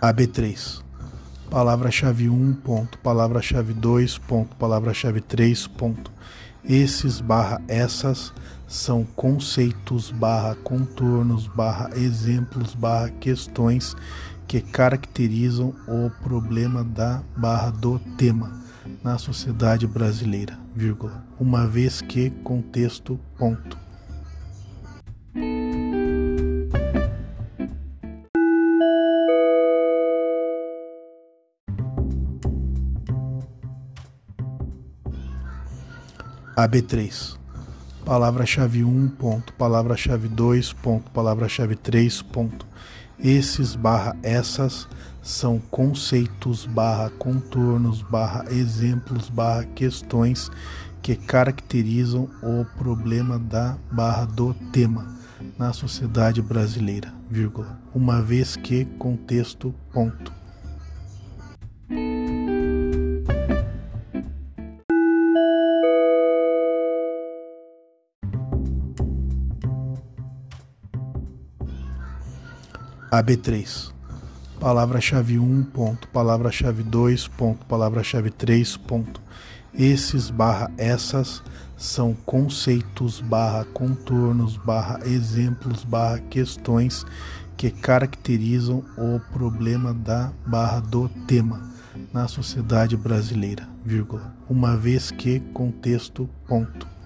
AB3. Palavra-chave 1, ponto. Palavra-chave 2, ponto. Palavra-chave 3, ponto. Esses barra essas são conceitos barra contornos barra exemplos barra questões que caracterizam o problema da barra do tema na sociedade brasileira, vírgula, uma vez que contexto ponto. AB3. Palavra-chave 1, ponto. Palavra-chave 2, ponto. Palavra-chave 3, ponto. Esses barra essas são conceitos barra contornos barra exemplos barra questões que caracterizam o problema da barra do tema na sociedade brasileira, vírgula, uma vez que contexto ponto. AB3. Palavra-chave 1, ponto. Palavra-chave 2, ponto. Palavra-chave 3, ponto. Esses barra essas são conceitos barra contornos barra exemplos barra questões que caracterizam o problema da barra do tema na sociedade brasileira, vírgula, uma vez que contexto ponto.